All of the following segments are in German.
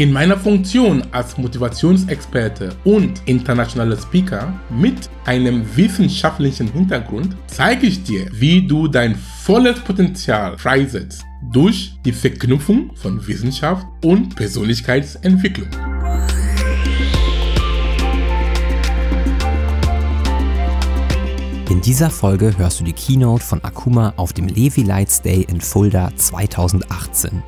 In meiner Funktion als Motivationsexperte und internationaler Speaker mit einem wissenschaftlichen Hintergrund zeige ich dir, wie du dein volles Potenzial freisetzt durch die Verknüpfung von Wissenschaft und Persönlichkeitsentwicklung. In dieser Folge hörst du die Keynote von Akuma auf dem Levi Lights Day in Fulda 2018.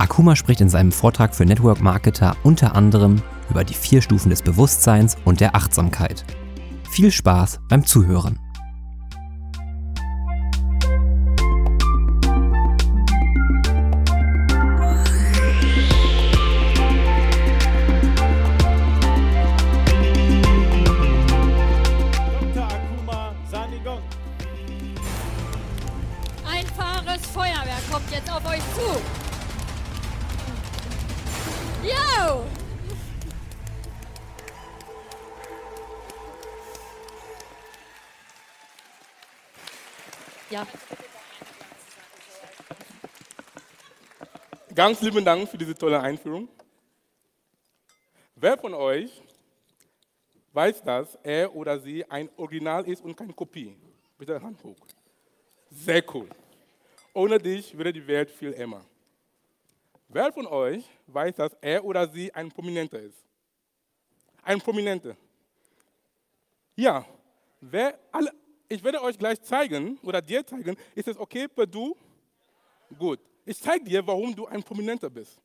Akuma spricht in seinem Vortrag für Network Marketer unter anderem über die vier Stufen des Bewusstseins und der Achtsamkeit. Viel Spaß beim Zuhören. Ganz lieben Dank für diese tolle Einführung. Wer von euch weiß, dass er oder sie ein Original ist und keine Kopie? Bitte Hand hoch. Sehr cool. Ohne dich wäre die Welt viel ärmer. Wer von euch weiß, dass er oder sie ein Prominenter ist? Ein Prominenter. Ja. Wer alle, ich werde euch gleich zeigen oder dir zeigen, ist es okay per du? Gut. Ich zeige dir, warum du ein Prominenter bist.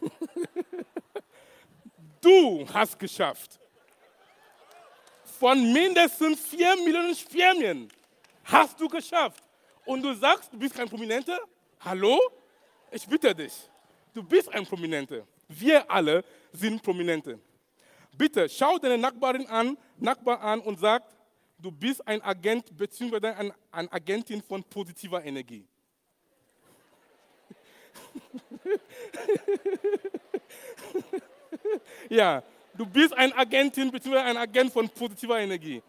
Du hast geschafft. Von mindestens vier Millionen Spermien hast du geschafft. Und du sagst, du bist kein Prominenter? Hallo? Ich bitte dich. Du bist ein Prominenter. Wir alle sind Prominente. Bitte schau deine Nachbarin an, Nachbar an und sag, du bist ein Agent bzw. Ein, eine Agentin von positiver Energie. ja, du bist ein Agentin bzw. ein Agent von positiver Energie.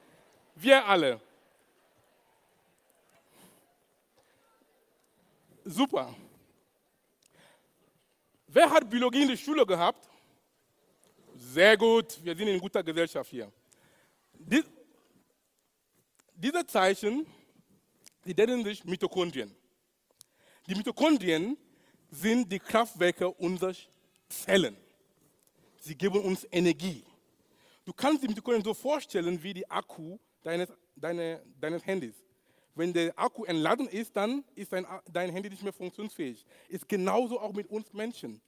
Wir alle. Super. Wer hat Biologie in der Schule gehabt? Sehr gut, wir sind in guter Gesellschaft hier. Die, diese Zeichen, die nennen sich Mitochondrien. Die Mitochondrien sind die Kraftwerke unserer Zellen. Sie geben uns Energie. Du kannst die Mitochondrien so vorstellen wie die Akku deines, deine, deines Handys. Wenn der Akku entladen ist, dann ist dein, dein Handy nicht mehr funktionsfähig. Ist genauso auch mit uns Menschen.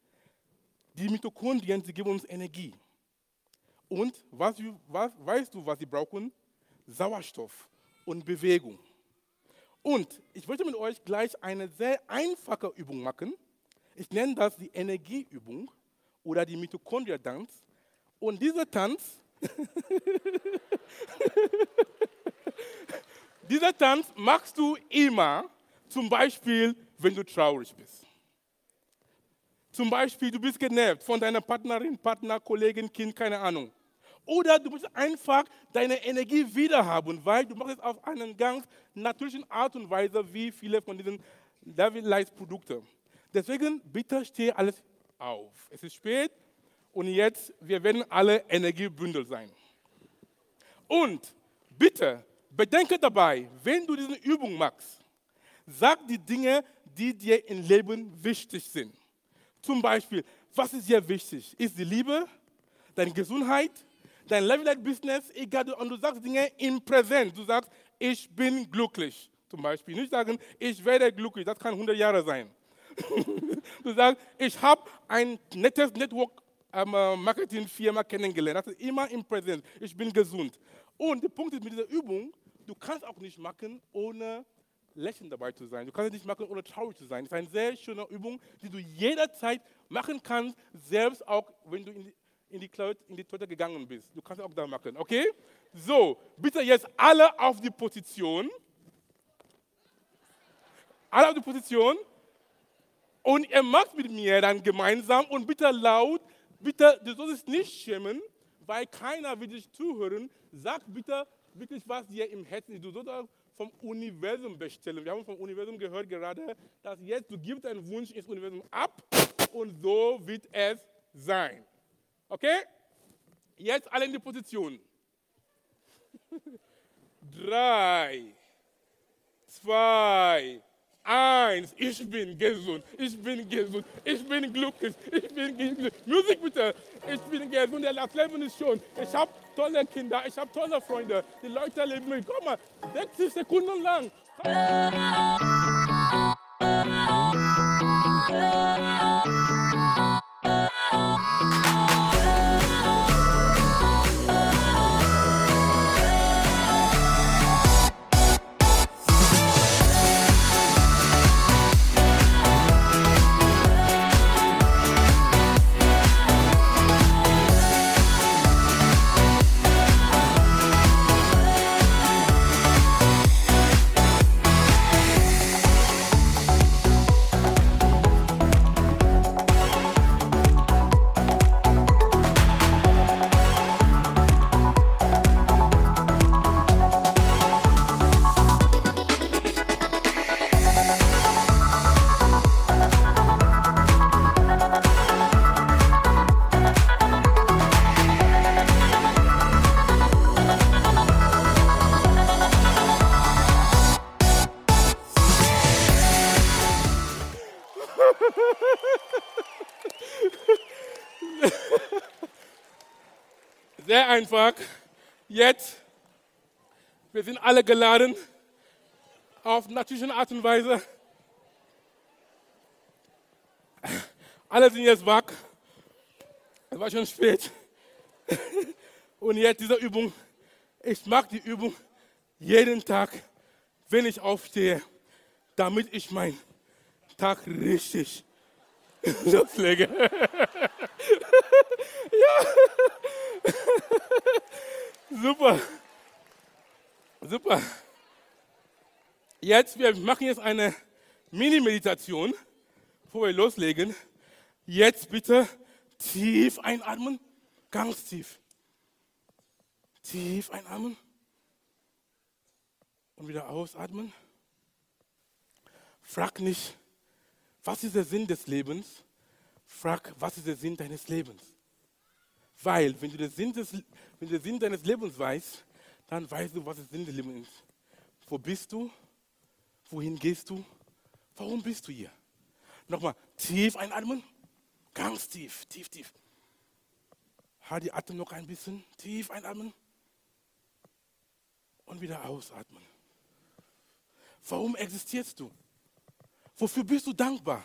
Die Mitochondrien, sie geben uns Energie. Und was, was, weißt du, was sie brauchen? Sauerstoff und Bewegung. Und ich möchte mit euch gleich eine sehr einfache Übung machen. Ich nenne das die Energieübung oder die Mitochondria-Tanz. Und dieser Tanz, dieser Tanz machst du immer, zum Beispiel, wenn du traurig bist. Zum Beispiel, du bist genervt von deiner Partnerin, Partner, Kollegin, Kind, keine Ahnung. Oder du musst einfach deine Energie wiederhaben, weil du machst es auf eine ganz natürliche Art und Weise, wie viele von diesen David Lights Produkten. Deswegen bitte steh alles auf. Es ist spät und jetzt, wir werden alle Energiebündel sein. Und bitte bedenke dabei, wenn du diese Übung machst, sag die Dinge, die dir im Leben wichtig sind. Zum Beispiel, was ist dir wichtig? Ist die Liebe, deine Gesundheit, dein Level-Business, egal, und du sagst Dinge im Präsent. Du sagst, ich bin glücklich, zum Beispiel. Nicht sagen, ich werde glücklich, das kann 100 Jahre sein. du sagst, ich habe ein nettes Network-Marketing-Firma kennengelernt. Das ist immer im Präsent. Ich bin gesund. Und der Punkt ist mit dieser Übung, du kannst auch nicht machen, ohne lächeln dabei zu sein. Du kannst es nicht machen, ohne traurig zu sein. Das ist eine sehr schöne Übung, die du jederzeit machen kannst, selbst auch wenn du in die, in die, Cloud, in die Toilette gegangen bist. Du kannst auch da machen, okay? So, bitte jetzt alle auf die Position. Alle auf die Position. Und er macht mit mir dann gemeinsam und bitte laut, bitte, du sollst nicht schämen, weil keiner will dich zuhören. Sag bitte wirklich, was dir im Herzen ist. Du sollst auch vom Universum bestellen. Wir haben vom Universum gehört gerade, dass jetzt du gibst einen Wunsch ins Universum ab und so wird es sein. Okay? Jetzt alle in die Position. Drei, zwei, eins. Ich bin gesund. Ich bin gesund. Ich bin glücklich. Ich bin glücklich. Musik bitte. Ich bin gesund. Das Leben ist schön. Ich habe tolle Kinder. Ich habe tolle Freunde. Die Leute lieben mich. Guck mal, 60 Sekunden lang. Sehr einfach. Jetzt, wir sind alle geladen auf natürliche Art und Weise. Alle sind jetzt wach. Es war schon spät. Und jetzt diese Übung. Ich mache die Übung jeden Tag, wenn ich aufstehe, damit ich meinen Tag richtig loslege. Super. Super. Jetzt, wir machen jetzt eine Mini-Meditation, bevor wir loslegen. Jetzt bitte tief einatmen, ganz tief. Tief einatmen und wieder ausatmen. Frag nicht, was ist der Sinn des Lebens? Frag, was ist der Sinn deines Lebens? Weil, wenn du, den Sinn des, wenn du den Sinn deines Lebens weißt, dann weißt du, was der Sinn des Lebens ist. Wo bist du? Wohin gehst du? Warum bist du hier? Nochmal, tief einatmen. Ganz tief, tief, tief. Halt die Atem noch ein bisschen. Tief einatmen. Und wieder ausatmen. Warum existierst du? Wofür bist du dankbar?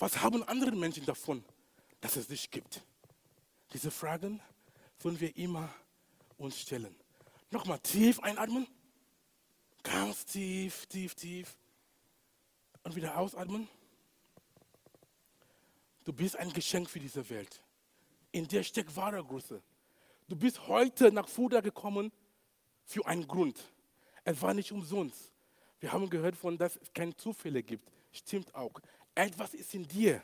Was haben andere Menschen davon, dass es dich gibt? Diese Fragen sollen wir immer uns stellen. Nochmal tief einatmen. Ganz tief, tief, tief. Und wieder ausatmen. Du bist ein Geschenk für diese Welt. In dir steckt wahre Größe. Du bist heute nach Fuda gekommen für einen Grund. Es war nicht umsonst. Wir haben gehört von, dass es keine Zufälle gibt. Stimmt auch. Etwas ist in dir,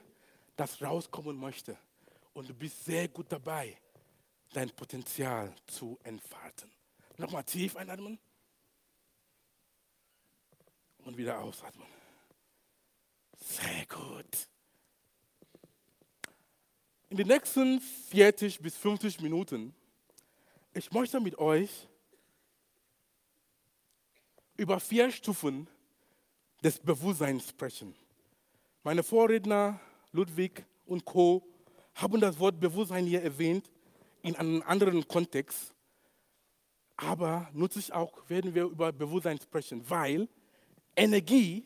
das rauskommen möchte. Und du bist sehr gut dabei, dein Potenzial zu entfalten. Nochmal tief einatmen. Und wieder ausatmen. Sehr gut. In den nächsten 40 bis 50 Minuten, ich möchte mit euch über vier Stufen des Bewusstseins sprechen. Meine Vorredner Ludwig und Co. haben das Wort Bewusstsein hier erwähnt in einem anderen Kontext. Aber nutze ich auch, werden wir über Bewusstsein sprechen, weil Energie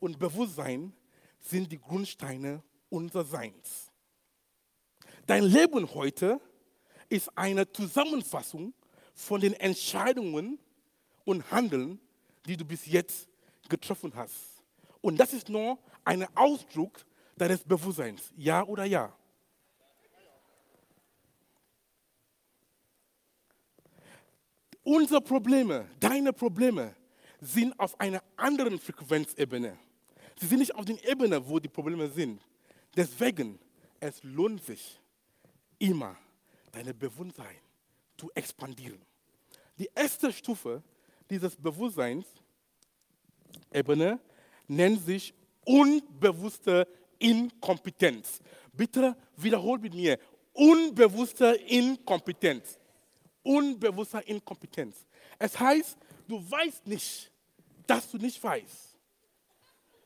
und Bewusstsein sind die Grundsteine unseres Seins. Dein Leben heute ist eine Zusammenfassung von den Entscheidungen und Handeln, die du bis jetzt getroffen hast. Und das ist nur ein Ausdruck deines Bewusstseins. Ja oder ja? Unsere Probleme, deine Probleme sind auf einer anderen Frequenzebene. Sie sind nicht auf der Ebene, wo die Probleme sind. Deswegen, es lohnt sich immer, deine Bewusstsein zu expandieren. Die erste Stufe dieses Bewusstseins, Ebene, nennt sich unbewusste Inkompetenz. Bitte wiederhol mit mir. Unbewusste Inkompetenz. Unbewusste Inkompetenz. Es heißt, du weißt nicht, dass du nicht weißt.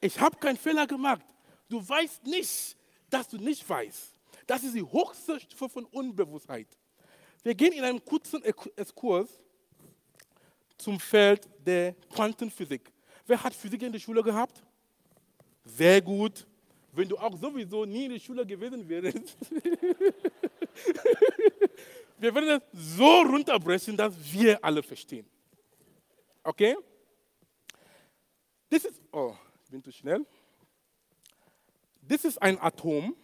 Ich habe keinen Fehler gemacht. Du weißt nicht, dass du nicht weißt. Das ist die höchste Stufe von Unbewusstheit. Wir gehen in einem kurzen Exkurs zum Feld der Quantenphysik. Wer hat Physik in der Schule gehabt? Sehr gut. Wenn du auch sowieso nie in der Schule gewesen wärst, wir werden es so runterbrechen, dass wir alle verstehen. Okay? Das ist, oh, ich bin zu schnell. Das ist ein Atom.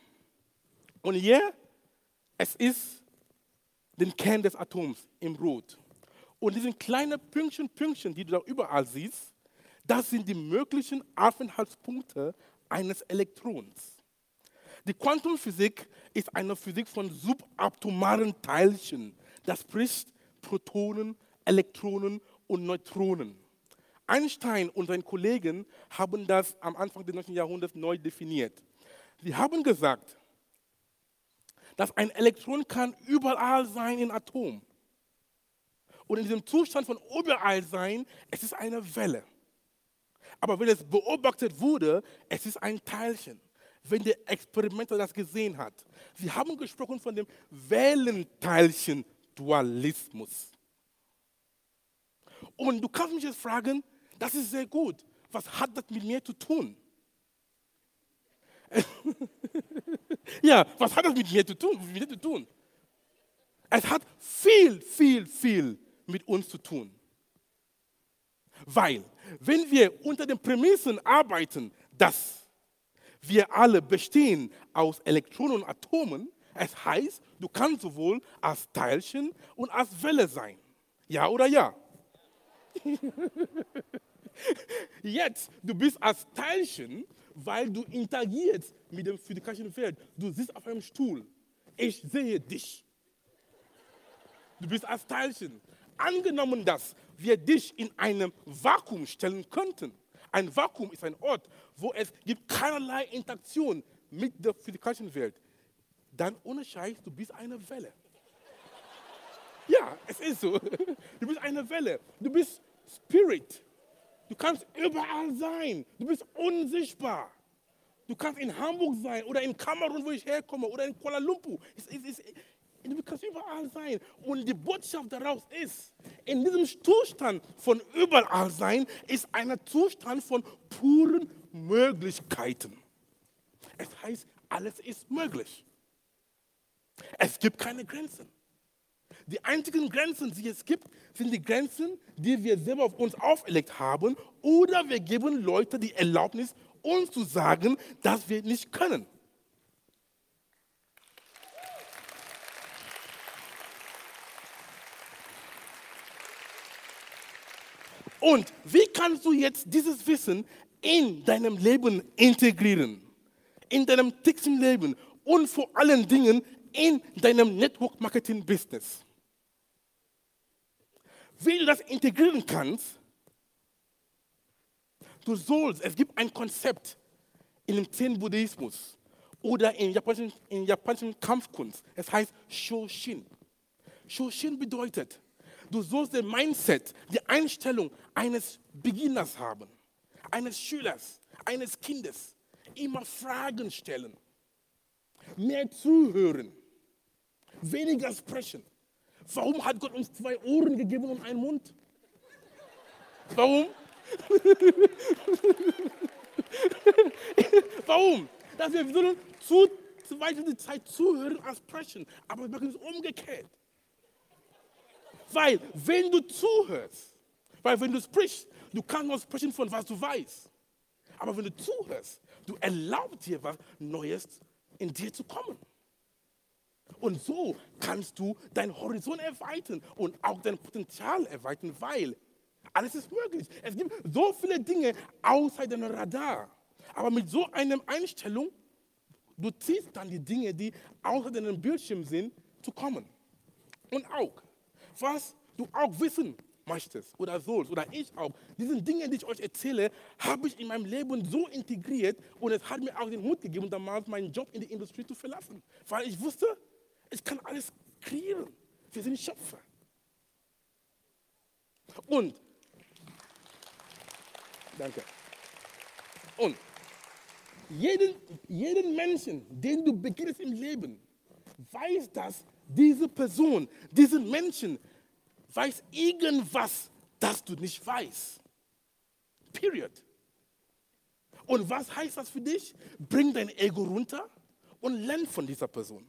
Und hier, es ist den Kern des Atoms im Rot. Und diese kleinen Pünktchen, Pünktchen, die du da überall siehst, das sind die möglichen Aufenthaltspunkte eines Elektrons. Die Quantenphysik ist eine Physik von subatomaren Teilchen, das spricht Protonen, Elektronen und Neutronen. Einstein und seine Kollegen haben das am Anfang des 19. Jahrhunderts neu definiert. Sie haben gesagt, dass ein Elektron kann überall sein in Atom. Und in diesem Zustand von überall sein, es ist eine Welle. Aber wenn es beobachtet wurde, es ist ein Teilchen. Wenn der Experimenter das gesehen hat. Sie haben gesprochen von dem Wellenteilchen-Dualismus. Und du kannst mich jetzt fragen, das ist sehr gut. Was hat das mit mir zu tun? ja, was hat das mit mir zu tun? Mit mir zu tun? Es hat viel, viel, viel mit uns zu tun. Weil, wenn wir unter den Prämissen arbeiten, dass wir alle bestehen aus Elektronen und Atomen, es heißt, du kannst sowohl als Teilchen und als Welle sein. Ja oder ja? Jetzt, du bist als Teilchen, weil du interagierst mit dem physikalischen Feld. Du sitzt auf einem Stuhl. Ich sehe dich. Du bist als Teilchen. Angenommen, dass wir dich in einem Vakuum stellen könnten. Ein Vakuum ist ein Ort, wo es gibt keinerlei Interaktion mit der physikalischen Welt. Dann ohne Scheiß, du bist eine Welle. Ja, es ist so. Du bist eine Welle. Du bist Spirit. Du kannst überall sein. Du bist unsichtbar. Du kannst in Hamburg sein oder in Kamerun, wo ich herkomme, oder in Kuala Lumpur. Es, es, es, du kannst überall sein. Und die Botschaft daraus ist, in diesem Zustand von überall sein, ist ein Zustand von puren Möglichkeiten. Es heißt, alles ist möglich. Es gibt keine Grenzen. Die einzigen Grenzen, die es gibt, sind die Grenzen, die wir selber auf uns auferlegt haben, oder wir geben Leuten die Erlaubnis, uns zu sagen, dass wir nicht können. Und wie kannst du jetzt dieses Wissen in deinem Leben integrieren? In deinem täglichen Leben und vor allen Dingen in deinem Network Marketing Business. Wie du das integrieren kannst, du sollst, es gibt ein Konzept in dem Zen-Buddhismus oder in japanischen, in japanischen Kampfkunst. Es heißt Shoshin. Shoshin bedeutet, du sollst den Mindset, die Einstellung eines Beginners haben, eines Schülers, eines Kindes. Immer Fragen stellen, mehr zuhören, weniger sprechen. Warum hat Gott uns zwei Ohren gegeben und einen Mund? Warum? Warum? Dass wir sollen zu, zu weiter die Zeit zuhören als sprechen. Aber wir machen es umgekehrt. Weil, wenn du zuhörst, weil wenn du sprichst, du kannst nur sprechen von was du weißt. Aber wenn du zuhörst, du erlaubst dir was Neues in dir zu kommen. Und so kannst du deinen Horizont erweitern und auch dein Potenzial erweitern, weil alles ist möglich. Es gibt so viele Dinge außer deinem Radar. Aber mit so einer Einstellung, du ziehst dann die Dinge, die außer deinem Bildschirm sind, zu kommen. Und auch, was du auch wissen möchtest oder sollst oder ich auch, diese Dinge, die ich euch erzähle, habe ich in meinem Leben so integriert und es hat mir auch den Mut gegeben, damals meinen Job in die Industrie zu verlassen. Weil ich wusste, ich kann alles kreieren. Wir sind Schöpfer. Und, danke. Und jeden, jeden Menschen, den du begegnest im Leben, weiß, dass diese Person, diesen Menschen, weiß irgendwas, das du nicht weißt. Period. Und was heißt das für dich? Bring dein Ego runter und lern von dieser Person.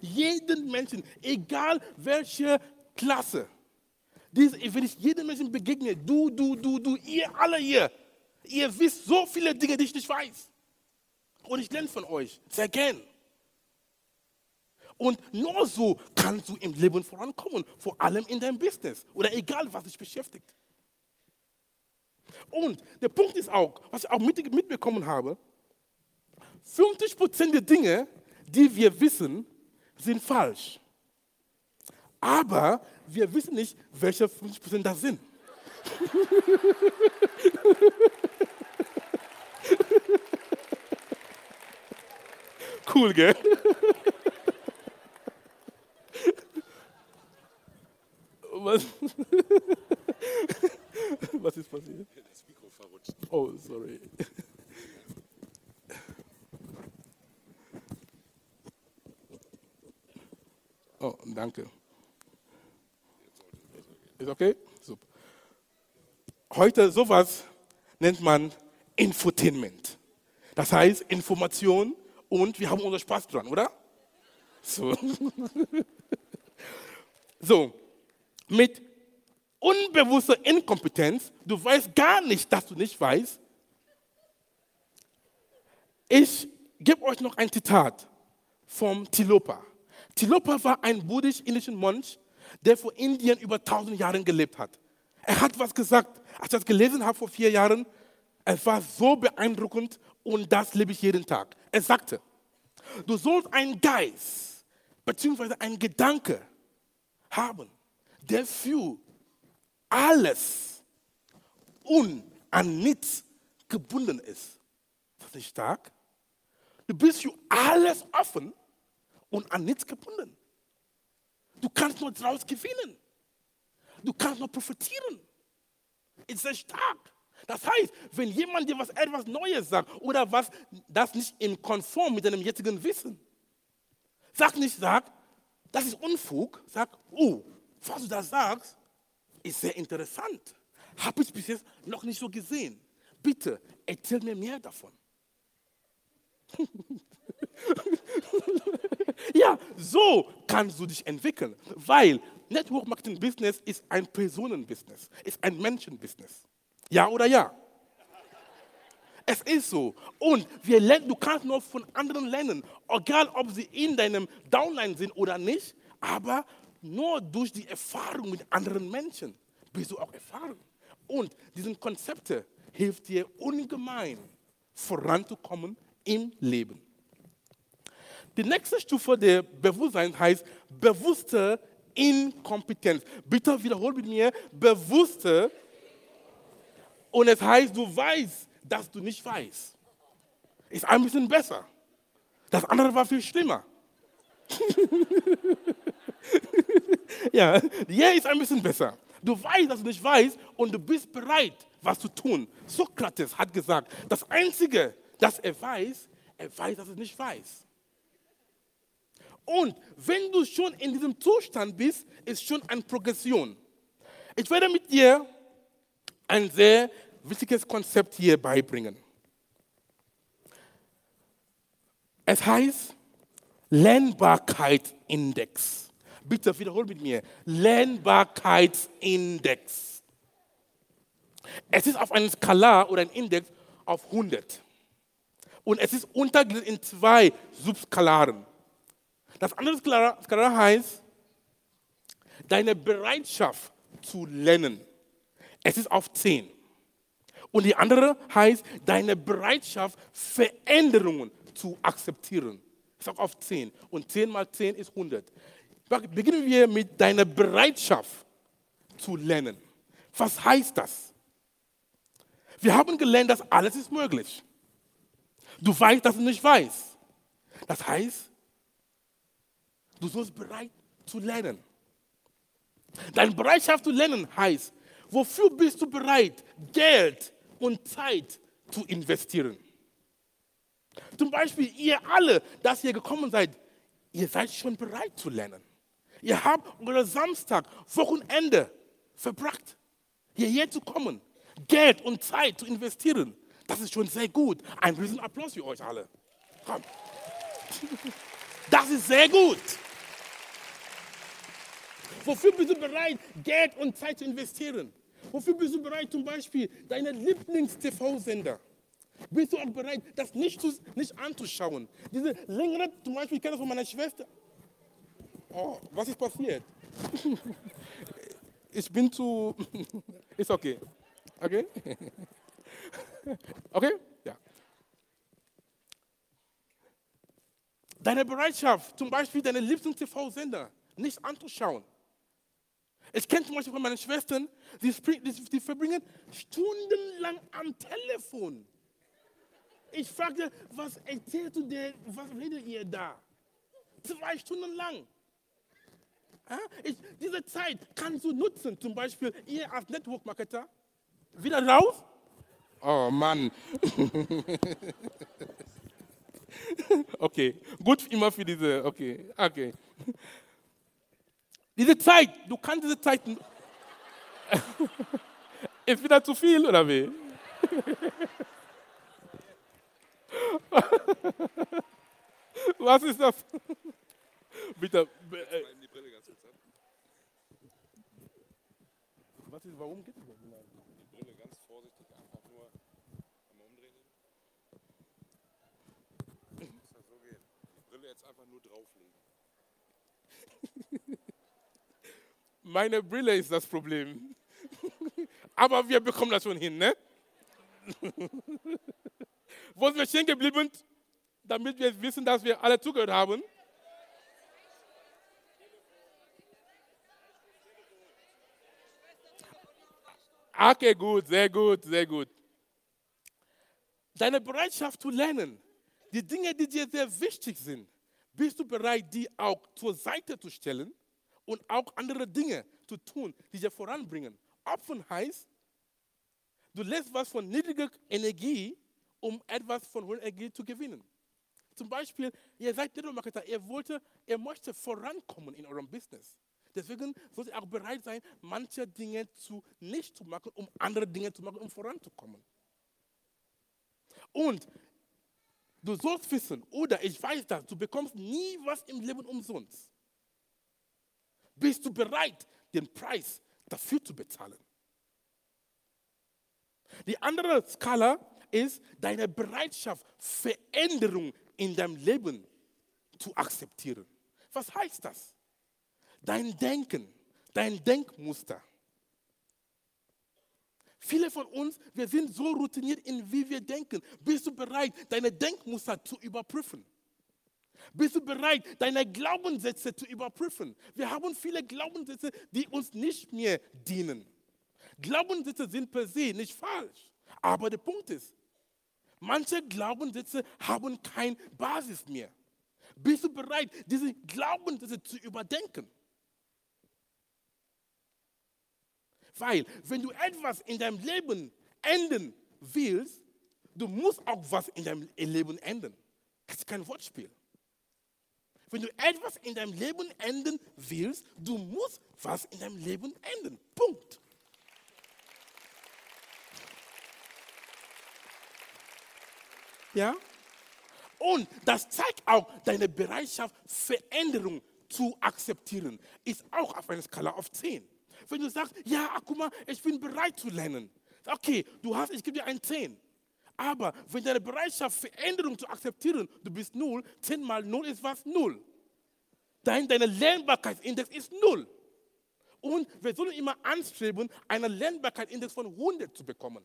Jeden Menschen, egal welche Klasse, diese, wenn ich jedem Menschen begegne, du, du, du, du, ihr alle hier, ihr wisst so viele Dinge, die ich nicht weiß. Und ich lerne von euch, sehr gern. Und nur so kannst du im Leben vorankommen, vor allem in deinem Business oder egal, was dich beschäftigt. Und der Punkt ist auch, was ich auch mitbekommen habe, 50% der Dinge, die wir wissen, sind falsch. Aber wir wissen nicht, welche 50% das sind. cool, gell? Was? Was ist passiert? Das Mikro verrutscht. Oh, sorry. Oh, danke. Ist okay? Super. Heute sowas nennt man Infotainment. Das heißt Information und wir haben unseren Spaß dran, oder? So. so. Mit unbewusster Inkompetenz, du weißt gar nicht, dass du nicht weißt. Ich gebe euch noch ein Zitat vom Tilopa. Tilopa war ein buddhisch-indischer Mönch, der vor Indien über tausend Jahre gelebt hat. Er hat was gesagt, als ich das gelesen habe vor vier Jahren, es war so beeindruckend und das lebe ich jeden Tag. Er sagte, du sollst einen Geist bzw. einen Gedanke haben, der für alles und an nichts gebunden ist. Ist das nicht stark? Du bist für alles offen und an nichts gebunden. Du kannst nur daraus gewinnen. Du kannst nur profitieren. Ist sehr stark. Das heißt, wenn jemand dir was etwas Neues sagt oder was das nicht im Konform mit deinem jetzigen Wissen, sag nicht, sag, das ist Unfug, sag, oh, was du da sagst, ist sehr interessant. Habe ich bis jetzt noch nicht so gesehen. Bitte, erzähl mir mehr davon. ja, so kannst du dich entwickeln, weil Network Marketing Business ist ein Personenbusiness, ist ein Menschenbusiness. Ja oder ja? Es ist so. Und wir lernen, du kannst nur von anderen lernen, egal ob sie in deinem Downline sind oder nicht, aber nur durch die Erfahrung mit anderen Menschen bist du auch erfahren. Und diese Konzepte hilft dir ungemein voranzukommen im Leben. Die nächste Stufe der Bewusstsein heißt bewusste Inkompetenz. Bitte wiederhol mit mir, bewusste. Und es heißt, du weißt, dass du nicht weißt. Ist ein bisschen besser. Das andere war viel schlimmer. ja, hier ist ein bisschen besser. Du weißt, dass du nicht weißt und du bist bereit, was zu tun. Sokrates hat gesagt, das Einzige, das er weiß, er weiß, dass er nicht weiß. Und wenn du schon in diesem Zustand bist, ist schon eine Progression. Ich werde mit dir ein sehr wichtiges Konzept hier beibringen. Es heißt Lernbarkeitsindex. Bitte wiederhol mit mir. Lernbarkeitsindex. Es ist auf einer Skala oder ein Index auf 100. Und es ist untergliedert in zwei Subskalaren. Das andere Skala, Skala heißt, deine Bereitschaft zu lernen. Es ist auf 10. Und die andere heißt deine Bereitschaft, Veränderungen zu akzeptieren. Sage auf 10. Und 10 mal 10 ist 100. Beginnen wir mit deiner Bereitschaft zu lernen. Was heißt das? Wir haben gelernt, dass alles ist möglich. Du weißt, dass du nicht weißt. Das heißt, du sollst bereit zu lernen. Deine Bereitschaft zu lernen heißt, wofür bist du bereit, Geld und Zeit zu investieren? Zum Beispiel, ihr alle, dass ihr gekommen seid, ihr seid schon bereit zu lernen. Ihr habt euer Samstag, Wochenende verbracht, hierher zu kommen, Geld und Zeit zu investieren. Das ist schon sehr gut. Ein riesen Applaus für euch alle. Komm. Das ist sehr gut. Wofür bist du bereit, Geld und Zeit zu investieren? Wofür bist du bereit, zum Beispiel deine Lieblings-TV-Sender? Bist du auch bereit, das nicht, zu, nicht anzuschauen? Diese längere, zum Beispiel, ich kenne das von meiner Schwester. Oh, was ist passiert? Ich bin zu. Ist okay. Okay? Okay? Ja. Deine Bereitschaft, zum Beispiel deine liebsten TV-Sender nicht anzuschauen. Ich kenne zum Beispiel von meinen Schwestern, die, die verbringen stundenlang am Telefon. Ich fragte, was erzählst du dir, was redet ihr da? Zwei Stunden lang. Ja? Ich, diese Zeit kannst du nutzen, zum Beispiel ihr als Network-Marketer. Wieder raus? Oh Mann. okay, gut immer für diese, okay, okay. Diese Zeit, du kannst diese Zeit. Ist wieder zu viel oder wie? Was ist das? Bitte. Äh, Was ist, warum geht es das? Die Brille ganz vorsichtig einfach nur einmal umdrehen. Muss das so gehen. Die Brille jetzt einfach nur drauflegen. Meine Brille ist das Problem. Aber wir bekommen das schon hin, ne? Wo sind wir stehen geblieben, damit wir wissen, dass wir alle zugehört haben? Okay, gut, sehr gut, sehr gut. Deine Bereitschaft zu lernen, die Dinge, die dir sehr wichtig sind, bist du bereit, die auch zur Seite zu stellen und auch andere Dinge zu tun, die dir voranbringen. Opfern heißt, du lässt was von niedriger Energie, um etwas von hoher Energie zu gewinnen. Zum Beispiel, ihr seid Nettomarketer, ihr wollte, ihr möchtet vorankommen in eurem Business. Deswegen sollt ihr auch bereit sein, manche Dinge zu nicht zu machen, um andere Dinge zu machen, um voranzukommen. Und du sollst wissen, oder ich weiß das, du bekommst nie was im Leben umsonst. Bist du bereit, den Preis dafür zu bezahlen? Die andere Skala ist deine Bereitschaft, Veränderung in deinem Leben zu akzeptieren. Was heißt das? dein Denken, dein Denkmuster. Viele von uns, wir sind so routiniert in wie wir denken. Bist du bereit, deine Denkmuster zu überprüfen? Bist du bereit, deine Glaubenssätze zu überprüfen? Wir haben viele Glaubenssätze, die uns nicht mehr dienen. Glaubenssätze sind per se nicht falsch. Aber der Punkt ist, manche Glaubenssätze haben keine Basis mehr. Bist du bereit, diese Glaubenssätze zu überdenken? Weil, wenn du etwas in deinem Leben ändern willst, du musst auch was in deinem Leben ändern. Das ist kein Wortspiel. Wenn du etwas in deinem Leben ändern willst, du musst was in deinem Leben ändern. Punkt. Ja? Und das zeigt auch deine Bereitschaft, Veränderung zu akzeptieren. Ist auch auf einer Skala auf 10. Wenn du sagst, ja, mal, ich bin bereit zu lernen. Okay, du hast, ich gebe dir ein 10. Aber wenn deine Bereitschaft, Veränderung zu akzeptieren, du bist 0, 10 mal 0 ist was? 0. Dein, deine Lernbarkeitsindex ist 0. Und wir sollen immer anstreben, einen Lernbarkeitsindex von 100 zu bekommen.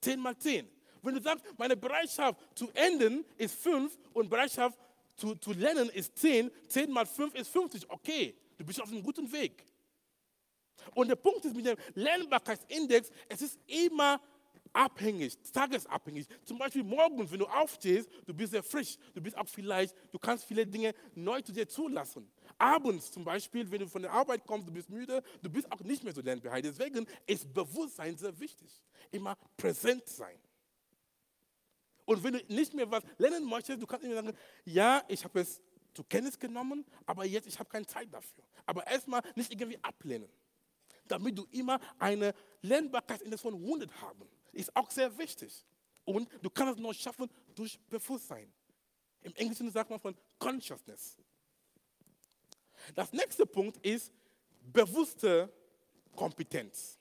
10 mal 10. Wenn du sagst, meine Bereitschaft zu enden ist 5 und Bereitschaft zu, zu lernen ist 10, 10 mal 5 ist 50, okay, du bist auf einem guten Weg. Und der Punkt ist mit dem Lernbarkeitsindex, es ist immer abhängig, tagesabhängig. Zum Beispiel morgens, wenn du aufstehst, du bist sehr frisch, du bist auch vielleicht, du kannst viele Dinge neu zu dir zulassen. Abends zum Beispiel, wenn du von der Arbeit kommst, du bist müde, du bist auch nicht mehr so lernbereit. Deswegen ist Bewusstsein sehr wichtig. Immer präsent sein. Und wenn du nicht mehr was lernen möchtest, du kannst immer sagen, ja, ich habe es zur Kenntnis genommen, aber jetzt, ich habe keine Zeit dafür. Aber erstmal nicht irgendwie ablehnen. Damit du immer eine Lernbarkeit in der von 100 haben. Ist auch sehr wichtig. Und du kannst es nur schaffen durch Bewusstsein. Im Englischen sagt man von Consciousness. Das nächste Punkt ist bewusste Kompetenz.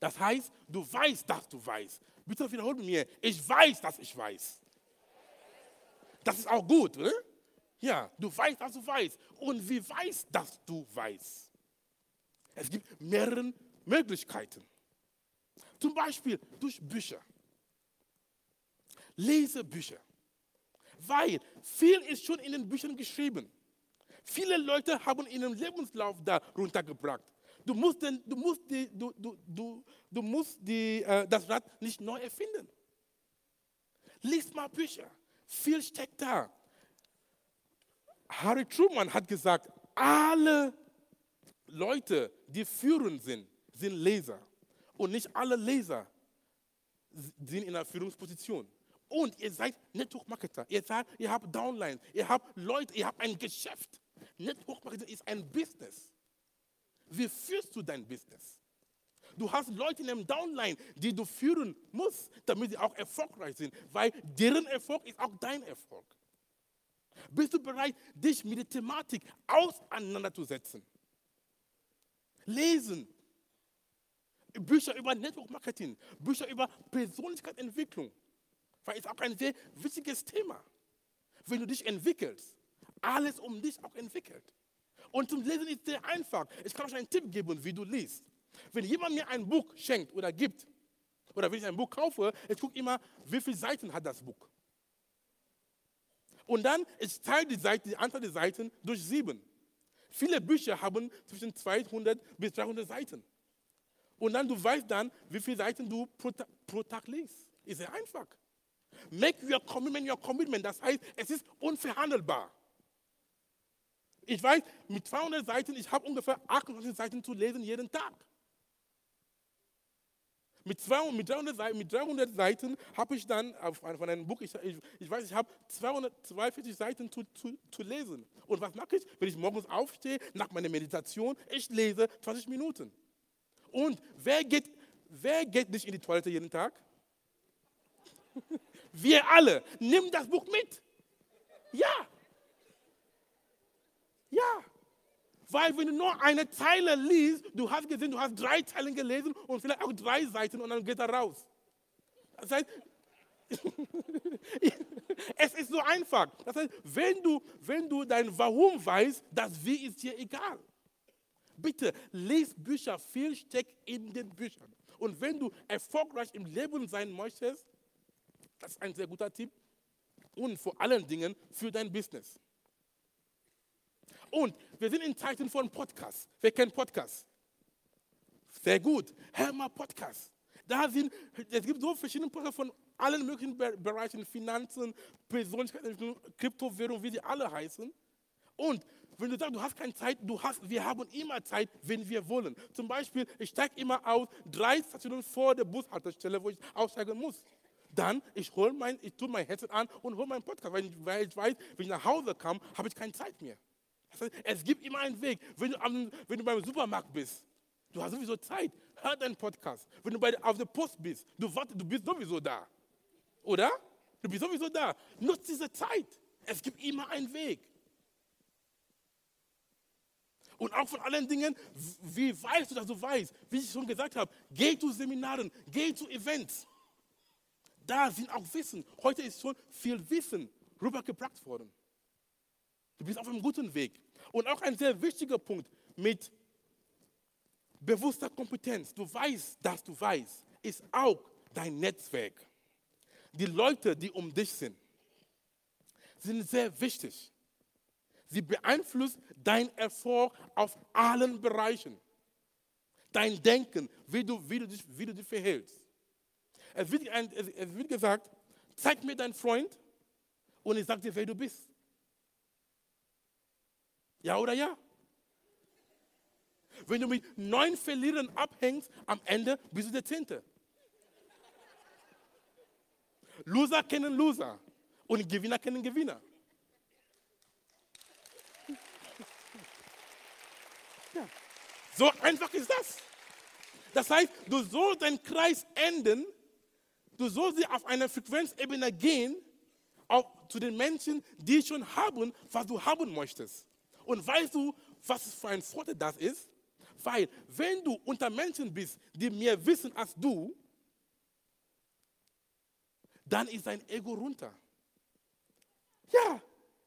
Das heißt, du weißt, dass du weißt. Bitte wiederhol mir, ich weiß, dass ich weiß. Das ist auch gut, oder? Ja, du weißt, dass du weißt. Und wie weißt, dass du weißt? Es gibt mehrere Möglichkeiten. Zum Beispiel durch Bücher. Lese Bücher. Weil viel ist schon in den Büchern geschrieben. Viele Leute haben ihren Lebenslauf da runtergebracht. Du musst, den, du musst, die, du, du, du, du musst die, äh, das Rad nicht neu erfinden. Lies mal Bücher. Viel steckt da. Harry Truman hat gesagt, alle Leute, die führend sind, sind Leser. Und nicht alle Leser sind in einer Führungsposition. Und ihr seid Network-Marketer. Ihr, ihr habt Downlines. Ihr habt Leute, ihr habt ein Geschäft. Network-Marketing ist ein Business. Wie führst du dein Business? Du hast Leute in einem Downline, die du führen musst, damit sie auch erfolgreich sind, weil deren Erfolg ist auch dein Erfolg. Bist du bereit, dich mit der Thematik auseinanderzusetzen? Lesen. Bücher über Network Marketing, Bücher über Persönlichkeitsentwicklung, weil es auch ein sehr wichtiges Thema. Wenn du dich entwickelst, alles um dich auch entwickelt. Und zum Lesen ist sehr einfach. Ich kann euch einen Tipp geben, wie du liest. Wenn jemand mir ein Buch schenkt oder gibt, oder wenn ich ein Buch kaufe, ich gucke immer, wie viele Seiten hat das Buch. Und dann, ich teile die, Seite, die Anzahl der Seiten durch sieben. Viele Bücher haben zwischen 200 bis 300 Seiten. Und dann, du weißt dann, wie viele Seiten du pro, pro Tag liest. Ist sehr einfach. Make your commitment your commitment. Das heißt, es ist unverhandelbar. Ich weiß, mit 200 Seiten, ich habe ungefähr 28 Seiten zu lesen jeden Tag. Mit, 200, mit 300 Seiten, mit 300 Seiten habe ich dann von einem Buch, ich, ich, ich weiß, ich habe 242 Seiten zu, zu, zu lesen. Und was mache ich, wenn ich morgens aufstehe, nach meiner Meditation, ich lese 20 Minuten. Und wer geht, wer geht nicht in die Toilette jeden Tag? Wir alle. Nimm das Buch mit. Ja. Ja. Weil wenn du nur eine Zeile liest, du hast gesehen, du hast drei Zeilen gelesen und vielleicht auch drei Seiten und dann geht er raus. Das heißt, es ist so einfach. Das heißt, wenn du, wenn du dein Warum weißt, das Wie ist dir egal. Bitte, lies Bücher, viel steckt in den Büchern. Und wenn du erfolgreich im Leben sein möchtest, das ist ein sehr guter Tipp. Und vor allen Dingen für dein Business. Und wir sind in Zeiten von Podcasts. Wer kennt Podcasts? Sehr gut. Hör mal Podcasts. Da sind, es gibt so verschiedene Podcasts von allen möglichen Bereichen, Finanzen, Persönlichkeitsentwicklung, Kryptowährung, wie sie alle heißen. Und wenn du sagst, du hast keine Zeit, du hast, wir haben immer Zeit, wenn wir wollen. Zum Beispiel, ich steige immer aus, drei Stationen vor der Bushaltestelle, wo ich aussteigen muss. Dann, ich mein, ich tue mein Headset an und hole meinen Podcast, weil ich, weil ich weiß, wenn ich nach Hause komme, habe ich keine Zeit mehr. Es gibt immer einen Weg. Wenn du, am, wenn du beim Supermarkt bist, du hast sowieso Zeit. Hör deinen Podcast. Wenn du bei, auf der Post bist, du, warte, du bist sowieso da. Oder? Du bist sowieso da. Nutz diese Zeit. Es gibt immer einen Weg. Und auch von allen Dingen, wie weißt du, dass du weißt? Wie ich schon gesagt habe, geh zu Seminaren, geh zu Events. Da sind auch Wissen. Heute ist schon viel Wissen rübergebracht worden. Du bist auf einem guten Weg. Und auch ein sehr wichtiger Punkt mit bewusster Kompetenz. Du weißt, dass du weißt, ist auch dein Netzwerk. Die Leute, die um dich sind, sind sehr wichtig. Sie beeinflussen dein Erfolg auf allen Bereichen. Dein Denken, wie du, wie du, dich, wie du dich verhältst. Es wird, es wird gesagt, zeig mir deinen Freund und ich sage dir, wer du bist. Ja oder ja? Wenn du mit neun Verlierern abhängst, am Ende bist du der Zehnte. Loser kennen Loser und Gewinner kennen Gewinner. Ja. So einfach ist das. Das heißt, du sollst deinen Kreis enden, du sollst auf einer Frequenzebene gehen, auch zu den Menschen, die schon haben, was du haben möchtest. Und weißt du, was für ein Vorteil das ist? Weil, wenn du unter Menschen bist, die mehr wissen als du, dann ist dein Ego runter. Ja.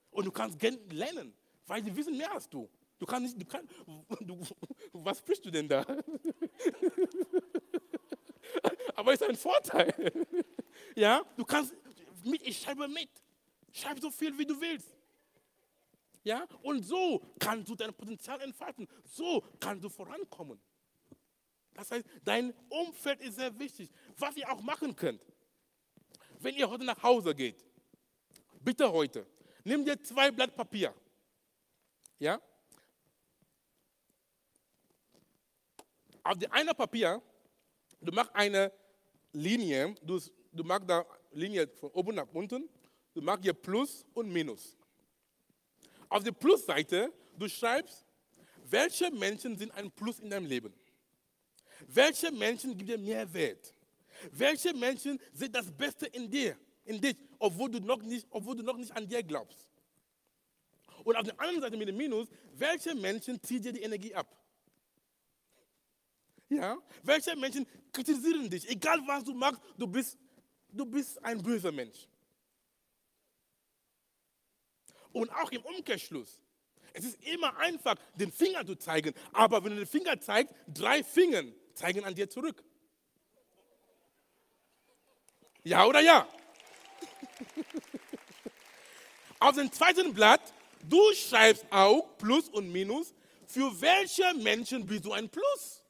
Und du kannst lernen, weil sie wissen mehr als du. Du kannst nicht, du kannst, du, was sprichst du denn da? Aber es ist ein Vorteil. Ja, du kannst, mit, ich schreibe mit. Schreib so viel, wie du willst. Ja, und so kannst du dein Potenzial entfalten. So kannst du vorankommen. Das heißt, dein Umfeld ist sehr wichtig. Was ihr auch machen könnt, wenn ihr heute nach Hause geht, bitte heute, nimm dir zwei Blatt Papier. Ja? Auf dem einen Papier, du machst eine Linie, du, du machst da Linie von oben nach unten, du machst hier Plus und Minus. Auf der Plusseite, du schreibst, welche Menschen sind ein Plus in deinem Leben? Welche Menschen geben dir mehr Wert? Welche Menschen sind das Beste in dir, in dich, obwohl du noch nicht, obwohl du noch nicht an dir glaubst? Und auf der anderen Seite mit dem Minus, welche Menschen ziehen dir die Energie ab? Ja? Welche Menschen kritisieren dich? Egal was du machst, du bist, du bist ein böser Mensch. Und auch im Umkehrschluss. Es ist immer einfach, den Finger zu zeigen. Aber wenn du den Finger zeigst, drei Finger zeigen an dir zurück. Ja oder ja? Auf dem zweiten Blatt, du schreibst auch Plus und Minus. Für welche Menschen bist du ein Plus?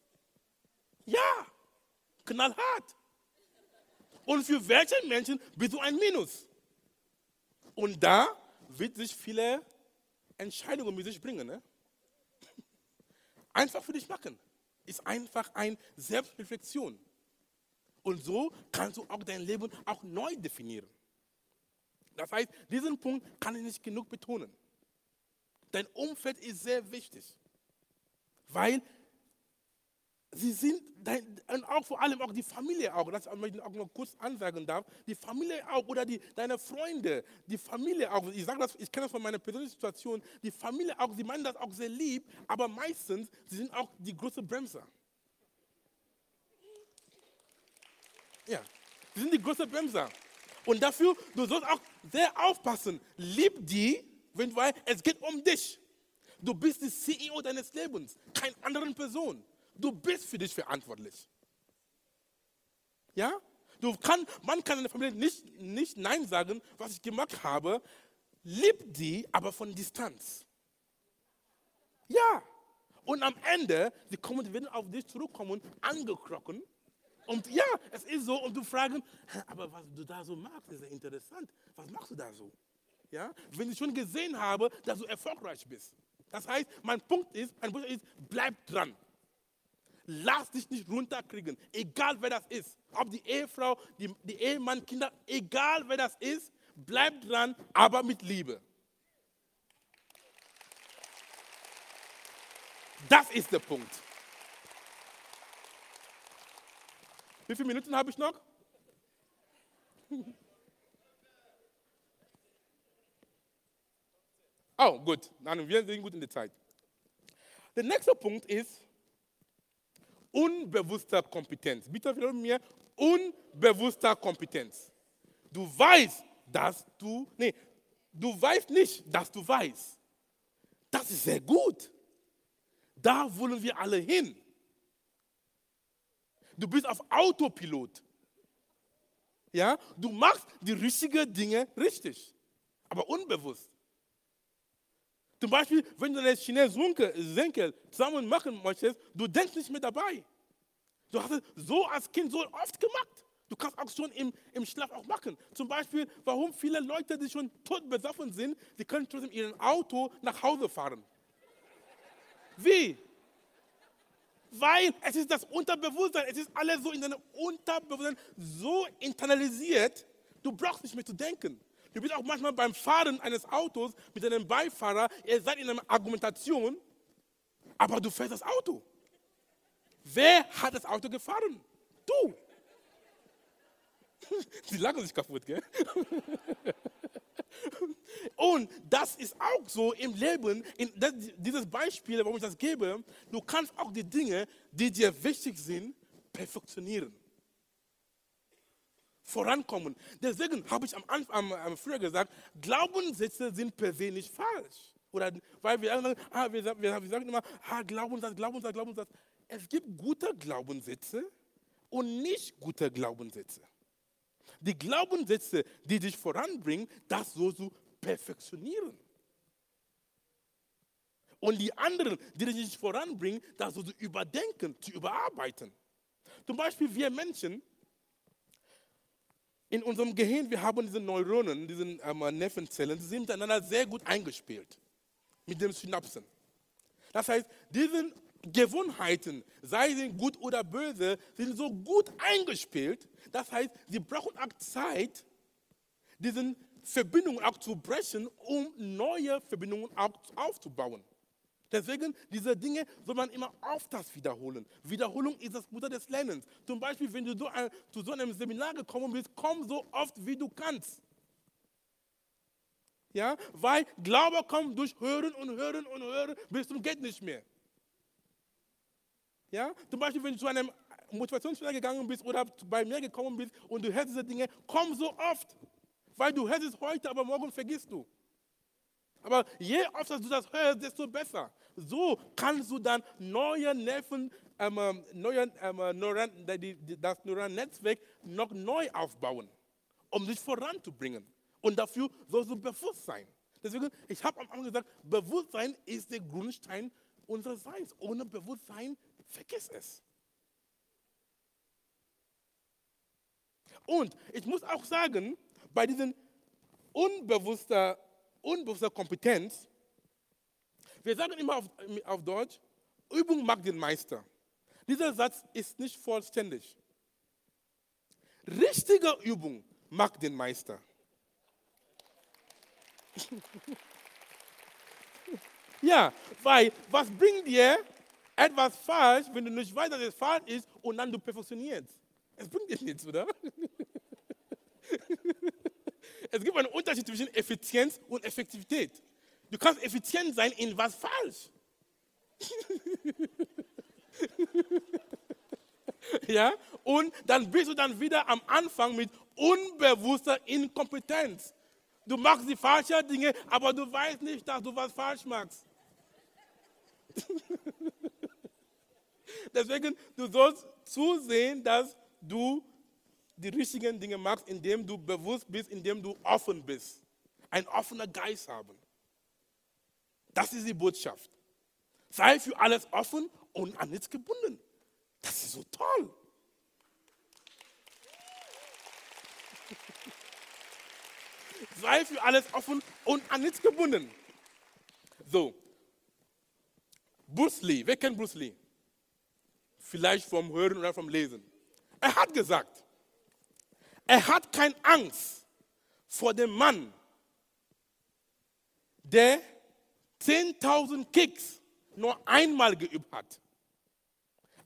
Ja, knallhart. Und für welche Menschen bist du ein Minus? Und da wird sich viele Entscheidungen mit sich bringen. Ne? Einfach für dich machen. Ist einfach eine Selbstreflexion. Und so kannst du auch dein Leben auch neu definieren. Das heißt, diesen Punkt kann ich nicht genug betonen. Dein Umfeld ist sehr wichtig, weil sie sind, und auch vor allem auch die Familie auch, das ich auch noch kurz ansagen darf, die Familie auch oder die, deine Freunde, die Familie auch, ich sage das, ich kenne das von meiner persönlichen Situation, die Familie auch, sie meinen das auch sehr lieb, aber meistens, sie sind auch die große Bremser. Ja, sie sind die große Bremser. Und dafür, du sollst auch sehr aufpassen, lieb die, wenn weißt, es geht um dich. Du bist die CEO deines Lebens, keine andere Person. Du bist für dich verantwortlich. Ja? Du kann, man kann in der Familie nicht, nicht Nein sagen, was ich gemacht habe. Lieb die, aber von Distanz. Ja. Und am Ende, sie kommen, die werden auf dich zurückkommen, angekrochen. Und ja, es ist so, und du fragst, aber was du da so machst, ist ja interessant. Was machst du da so? Ja? Wenn ich schon gesehen habe, dass du erfolgreich bist. Das heißt, mein Punkt ist, mein Punkt ist, bleib dran. Lass dich nicht runterkriegen, egal wer das ist. Ob die Ehefrau, die, die Ehemann, Kinder, egal wer das ist, bleib dran, aber mit Liebe. Das ist der Punkt. Wie viele Minuten habe ich noch? Oh, gut. Wir sind gut in der Zeit. Der nächste Punkt ist, unbewusster Kompetenz. Bitte wieder mir, unbewusster Kompetenz. Du weißt, dass du, nee, du weißt nicht, dass du weißt. Das ist sehr gut. Da wollen wir alle hin. Du bist auf Autopilot. Ja, du machst die richtigen Dinge richtig, aber unbewusst. Zum Beispiel, wenn du eine Chinesen-Senkel zusammen machen möchtest, du denkst nicht mehr dabei. Du hast es so als Kind so oft gemacht. Du kannst auch schon im, im Schlaf auch machen. Zum Beispiel, warum viele Leute, die schon tot besoffen sind, die können trotzdem ihren Auto nach Hause fahren. Wie? Weil es ist das Unterbewusstsein, es ist alles so in deinem Unterbewusstsein so internalisiert, du brauchst nicht mehr zu denken. Du bist auch manchmal beim Fahren eines Autos mit einem Beifahrer, ihr seid in einer Argumentation, aber du fährst das Auto. Wer hat das Auto gefahren? Du. Die lachen sich kaputt, gell? Und das ist auch so im Leben, das, dieses Beispiel, warum ich das gebe, du kannst auch die Dinge, die dir wichtig sind, perfektionieren. Vorankommen. Deswegen habe ich am Anfang, am, früher gesagt, Glaubenssätze sind per se nicht falsch. Oder weil wir sagen, ah, wir, wir, wir sagen immer, ah, Glaubenssatz, Glaubenssatz, Glaubenssatz. Es gibt gute Glaubenssätze und nicht gute Glaubenssätze. Die Glaubenssätze, die dich voranbringen, das so zu perfektionieren. Und die anderen, die dich nicht voranbringen, das so zu überdenken, zu überarbeiten. Zum Beispiel wir Menschen, in unserem Gehirn, wir haben diese Neuronen, diese ähm, Nervenzellen, die sind miteinander sehr gut eingespielt mit den Synapsen. Das heißt, diese Gewohnheiten, sei sie gut oder böse, sind so gut eingespielt. Das heißt, sie brauchen auch Zeit, diese Verbindungen auch zu brechen, um neue Verbindungen auch aufzubauen. Deswegen, diese Dinge soll man immer öfters wiederholen. Wiederholung ist das Mutter des Lernens. Zum Beispiel, wenn du so ein, zu so einem Seminar gekommen bist, komm so oft, wie du kannst. Ja, weil Glaube kommt durch Hören und Hören und Hören bis zum geht nicht mehr. Ja? Zum Beispiel, wenn du zu einem Motivationsspieler gegangen bist oder bei mir gekommen bist und du hörst diese Dinge, komm so oft. Weil du hörst es heute, aber morgen vergisst du. Aber je öfter du das hörst, desto besser. So kannst du dann neue Nerven, ähm, ähm neue, ähm, Neuron, das Neuronnetzwerk noch neu aufbauen, um dich voranzubringen. Und dafür sollst du bewusst sein. Deswegen, ich habe am Anfang gesagt, Bewusstsein ist der Grundstein unseres Seins. Ohne Bewusstsein Vergiss es. Und ich muss auch sagen, bei diesen unbewusster, unbewusster Kompetenz, wir sagen immer auf, auf Deutsch, Übung macht den Meister. Dieser Satz ist nicht vollständig. Richtige Übung macht den Meister. ja, weil was bringt dir etwas falsch, wenn du nicht weißt, dass es falsch ist und dann du perfektionierst. Es bringt dir nichts, oder? es gibt einen Unterschied zwischen Effizienz und Effektivität. Du kannst effizient sein in was falsch. ja? Und dann bist du dann wieder am Anfang mit unbewusster Inkompetenz. Du machst die falschen Dinge, aber du weißt nicht, dass du was falsch machst. Deswegen, du sollst zusehen, dass du die richtigen Dinge machst, indem du bewusst bist, indem du offen bist. Ein offener Geist haben. Das ist die Botschaft. Sei für alles offen und an nichts gebunden. Das ist so toll. Sei für alles offen und an nichts gebunden. So. Bruce Lee, wer kennt Bruce Lee? vielleicht vom Hören oder vom Lesen. Er hat gesagt, er hat keine Angst vor dem Mann, der 10.000 Kicks nur einmal geübt hat.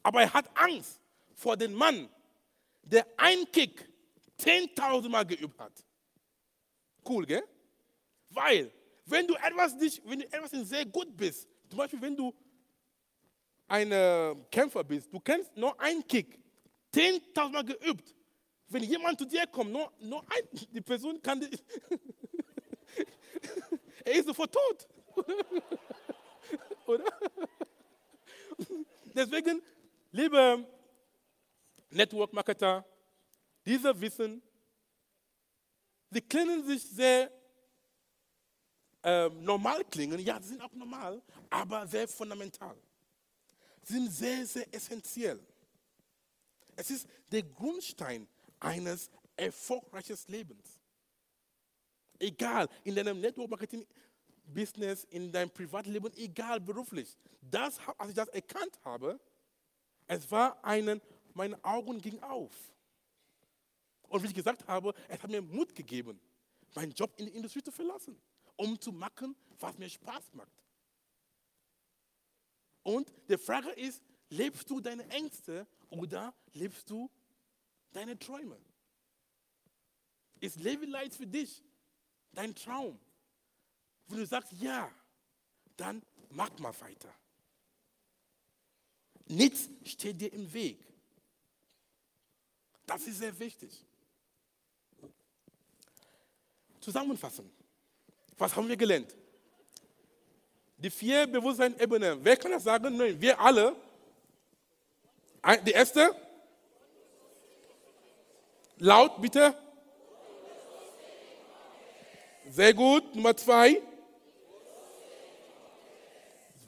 Aber er hat Angst vor dem Mann, der einen Kick 10.000 Mal geübt hat. Cool, gell? Weil, wenn du etwas nicht, wenn du etwas sehr gut bist, zum Beispiel wenn du ein äh, Kämpfer bist, du kennst nur einen Kick, 10.000 Mal geübt. Wenn jemand zu dir kommt, nur, nur ein, die Person kann, die, er ist sofort tot. Oder? Deswegen, liebe Network Marketer, diese wissen, sie klingen sich sehr ähm, normal klingen, ja, sie sind auch normal, aber sehr fundamental. Sie sind sehr, sehr essentiell. Es ist der Grundstein eines erfolgreichen Lebens. Egal, in deinem Network Marketing Business, in deinem Privatleben, egal beruflich. Das, als ich das erkannt habe, es war einen, meine Augen gingen auf. Und wie ich gesagt habe, es hat mir Mut gegeben, meinen Job in der Industrie zu verlassen, um zu machen, was mir Spaß macht. Und die Frage ist, lebst du deine Ängste oder lebst du deine Träume? Ist Leben Light für dich dein Traum? Wenn du sagst ja, dann mach mal weiter. Nichts steht dir im Weg. Das ist sehr wichtig. Zusammenfassen. Was haben wir gelernt? Die vier Bewusstseinsebenen. Wer kann das sagen? Nein, wir alle. Die erste. Laut, bitte. Sehr gut. Nummer zwei.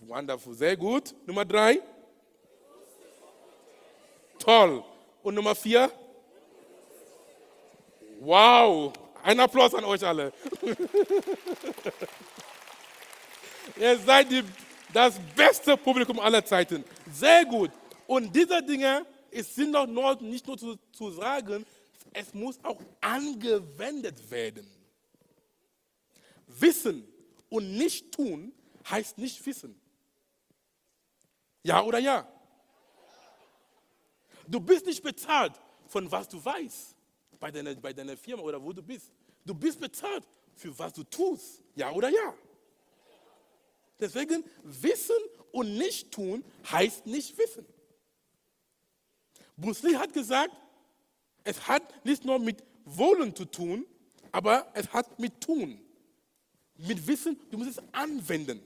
Wonderful. Sehr gut. Nummer drei. Toll. Und Nummer vier? Wow. Ein Applaus an euch alle. Ihr seid die, das beste Publikum aller Zeiten. Sehr gut. Und diese Dinge es sind doch nur, nicht nur zu, zu sagen, es muss auch angewendet werden. Wissen und nicht tun heißt nicht wissen. Ja oder ja? Du bist nicht bezahlt von was du weißt bei deiner, bei deiner Firma oder wo du bist. Du bist bezahlt für was du tust. Ja oder ja? Deswegen wissen und nicht tun heißt nicht wissen. Bruce Lee hat gesagt, es hat nicht nur mit Wollen zu tun, aber es hat mit Tun. Mit Wissen, du musst es anwenden.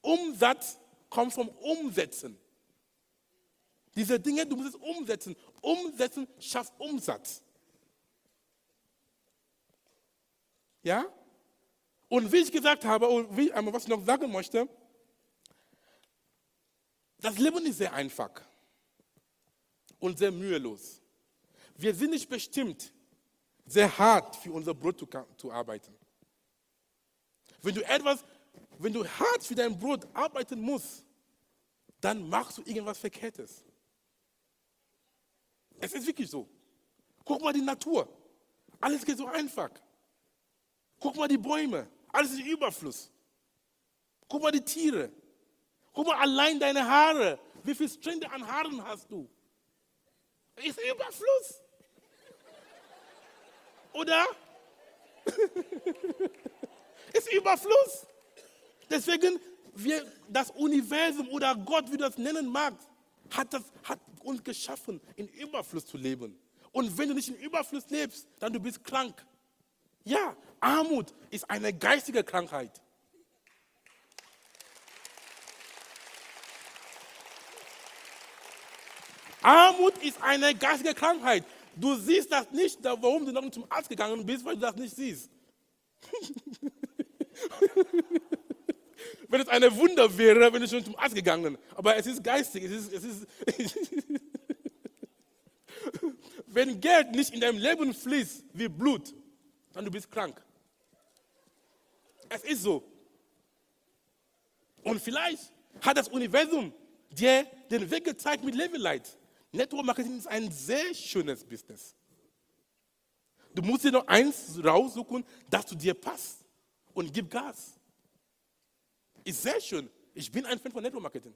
Umsatz kommt vom Umsetzen. Diese Dinge, du musst es umsetzen. Umsetzen schafft Umsatz. Ja? Und wie ich gesagt habe, und wie, was ich noch sagen möchte, das Leben ist sehr einfach und sehr mühelos. Wir sind nicht bestimmt, sehr hart für unser Brot zu, zu arbeiten. Wenn du etwas, wenn du hart für dein Brot arbeiten musst, dann machst du irgendwas Verkehrtes. Es ist wirklich so. Guck mal die Natur. Alles geht so einfach. Guck mal die Bäume. Alles ist Überfluss. Guck mal die Tiere. Guck mal allein deine Haare. Wie viele Strände an Haaren hast du? Ist Überfluss. Oder? ist Überfluss. Deswegen, wir, das Universum oder Gott, wie du das nennen magst, hat, das, hat uns geschaffen, in Überfluss zu leben. Und wenn du nicht in Überfluss lebst, dann du bist krank. Ja, Armut ist eine geistige Krankheit. Armut ist eine geistige Krankheit. Du siehst das nicht, warum du noch nicht zum Arzt gegangen bist, weil du das nicht siehst. wenn es eine Wunder wäre, wenn du schon zum Arzt gegangen. Aber es ist geistig. Es ist, es ist wenn Geld nicht in deinem Leben fließt wie Blut, dann du bist krank. Es ist so. Und vielleicht hat das Universum dir den Weg gezeigt mit Levelite. Network Marketing ist ein sehr schönes Business. Du musst dir noch eins raussuchen, das zu dir passt. Und gib Gas. Ist sehr schön. Ich bin ein Fan von Network Marketing.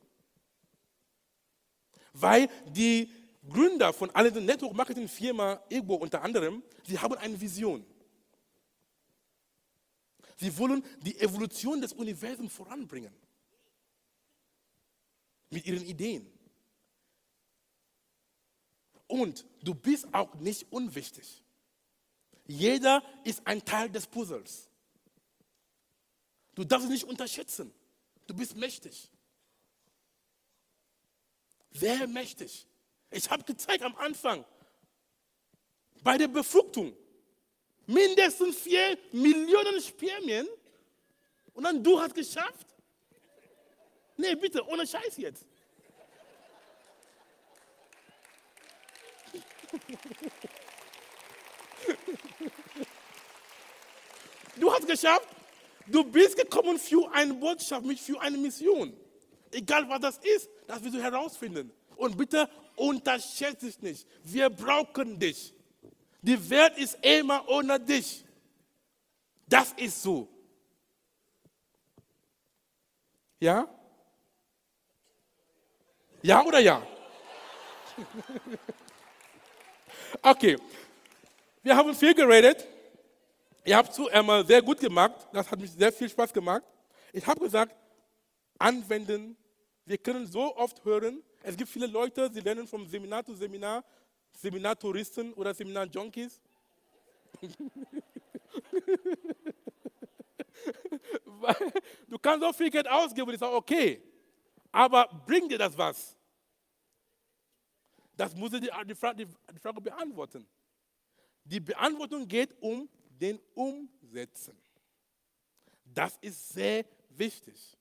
Weil die Gründer von allen Network Marketing Firma Ego unter anderem, sie haben eine Vision. Sie wollen die Evolution des Universums voranbringen. Mit ihren Ideen. Und du bist auch nicht unwichtig. Jeder ist ein Teil des Puzzles. Du darfst es nicht unterschätzen. Du bist mächtig. Sehr mächtig. Ich habe gezeigt am Anfang, bei der Befruchtung, mindestens vier Millionen Spermien und dann du hast geschafft? Nee, bitte, ohne Scheiß jetzt. Du hast geschafft, du bist gekommen für eine Botschaft, für eine Mission. Egal was das ist, das wirst du herausfinden. Und bitte unterschätze dich nicht. Wir brauchen dich. Die Welt ist immer ohne dich. Das ist so. Ja? Ja oder ja? Okay. Wir haben viel geredet. Ihr habt es einmal sehr gut gemacht. Das hat mich sehr viel Spaß gemacht. Ich habe gesagt, anwenden. Wir können so oft hören, es gibt viele Leute, sie lernen vom Seminar zu Seminar, Seminartouristen oder Seminarjunkies. du kannst so viel Geld ausgeben und ich sage, okay, aber bringt dir das was? Das muss die, die, Frage, die Frage beantworten. Die Beantwortung geht um den Umsetzen. Das ist sehr wichtig.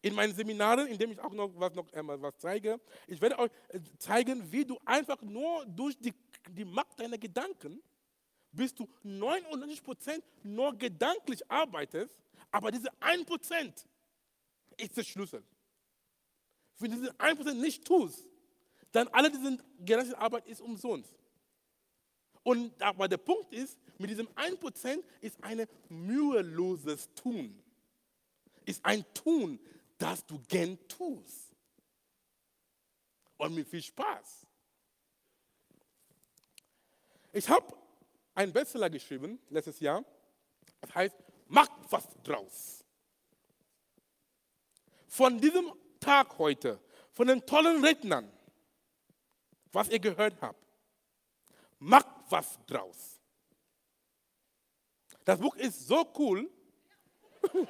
In meinen Seminaren, in denen ich auch noch was, noch einmal was zeige, ich werde euch äh, zeigen, wie du einfach nur durch die, die Macht deiner Gedanken bis du 99% nur gedanklich arbeitest, aber diese 1% ist der Schlüssel. Wenn du diese 1% nicht tust, dann alle diese gedankliche Arbeit ist umsonst. Und aber der Punkt ist, mit diesem 1% ist ein müheloses Tun. Ist ein Tun, das du gern tust. Und mit viel Spaß. Ich habe einen Bestseller geschrieben letztes Jahr. Das heißt, macht was draus. Von diesem Tag heute, von den tollen Rednern, was ihr gehört habt, macht was draus. Das Buch ist so cool.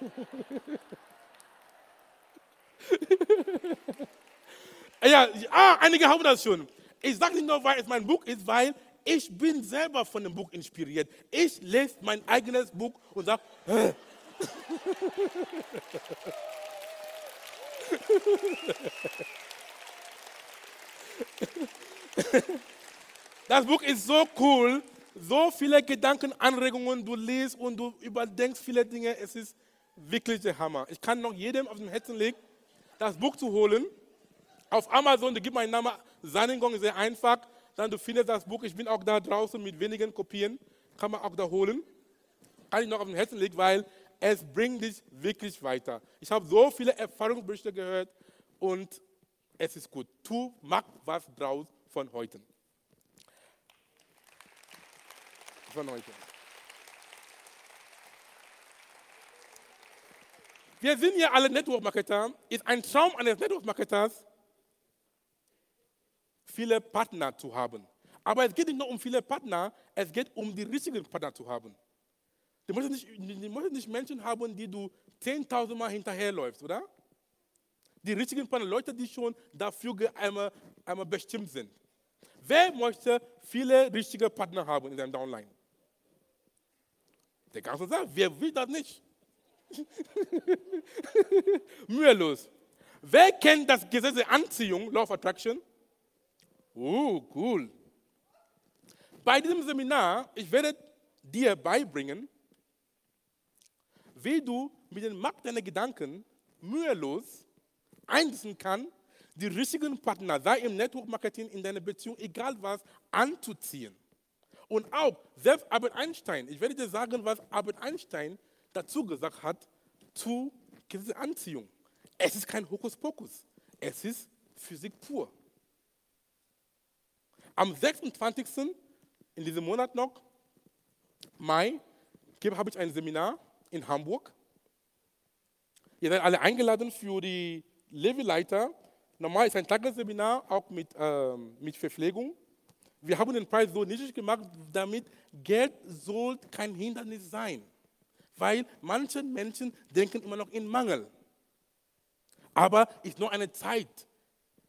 ja, ah, einige haben das schon. Ich sage nicht nur, weil es mein Buch ist, weil ich bin selber von dem Buch inspiriert. Ich lese mein eigenes Buch und sage, Das Buch ist so cool, so viele Gedankenanregungen, du liest und du überdenkst viele Dinge. Es ist wirklich der Hammer. Ich kann noch jedem auf dem Herzen legen, das Buch zu holen. Auf Amazon, da gibt mein Name Saningong, sehr einfach. Dann du findest das Buch. Ich bin auch da draußen mit wenigen Kopien. Kann man auch da holen. Kann ich noch auf dem Herzen legen, weil es bringt dich wirklich weiter. Ich habe so viele Erfahrungsberichte gehört und es ist gut. Tu, mach was draus von heute. Von heute. Wir sind ja alle Network-Marketer. Ist ein Traum eines Network-Marketers, viele Partner zu haben. Aber es geht nicht nur um viele Partner, es geht um die richtigen Partner zu haben. Du musst nicht, du musst nicht Menschen haben, die du 10.000 Mal hinterherläufst, oder? Die richtigen Partner, Leute, die schon dafür einmal, einmal bestimmt sind. Wer möchte viele richtige Partner haben in seinem Downline? Der ganze sagt, wer will das nicht? Mühelos. Wer kennt das Gesetz der Anziehung, Law of Attraction? Oh, cool. Bei diesem Seminar, ich werde dir beibringen, wie du mit dem Macht deiner Gedanken mühelos einsetzen kannst, die richtigen Partner, sei im Network Marketing, in deiner Beziehung, egal was, anzuziehen. Und auch, selbst Albert Einstein, ich werde dir sagen, was Albert Einstein dazu gesagt hat, zu dieser Anziehung. Es ist kein Hokuspokus, es ist Physik pur. Am 26. in diesem Monat noch, Mai, habe ich ein Seminar in Hamburg. Ihr seid alle eingeladen für die Levi-Leiter. Normal ist ein Tagesseminar, auch mit, ähm, mit Verpflegung. Wir haben den Preis so niedrig gemacht, damit Geld soll kein Hindernis sein. Weil manche Menschen denken immer noch in Mangel. Aber es ist nur eine Zeit.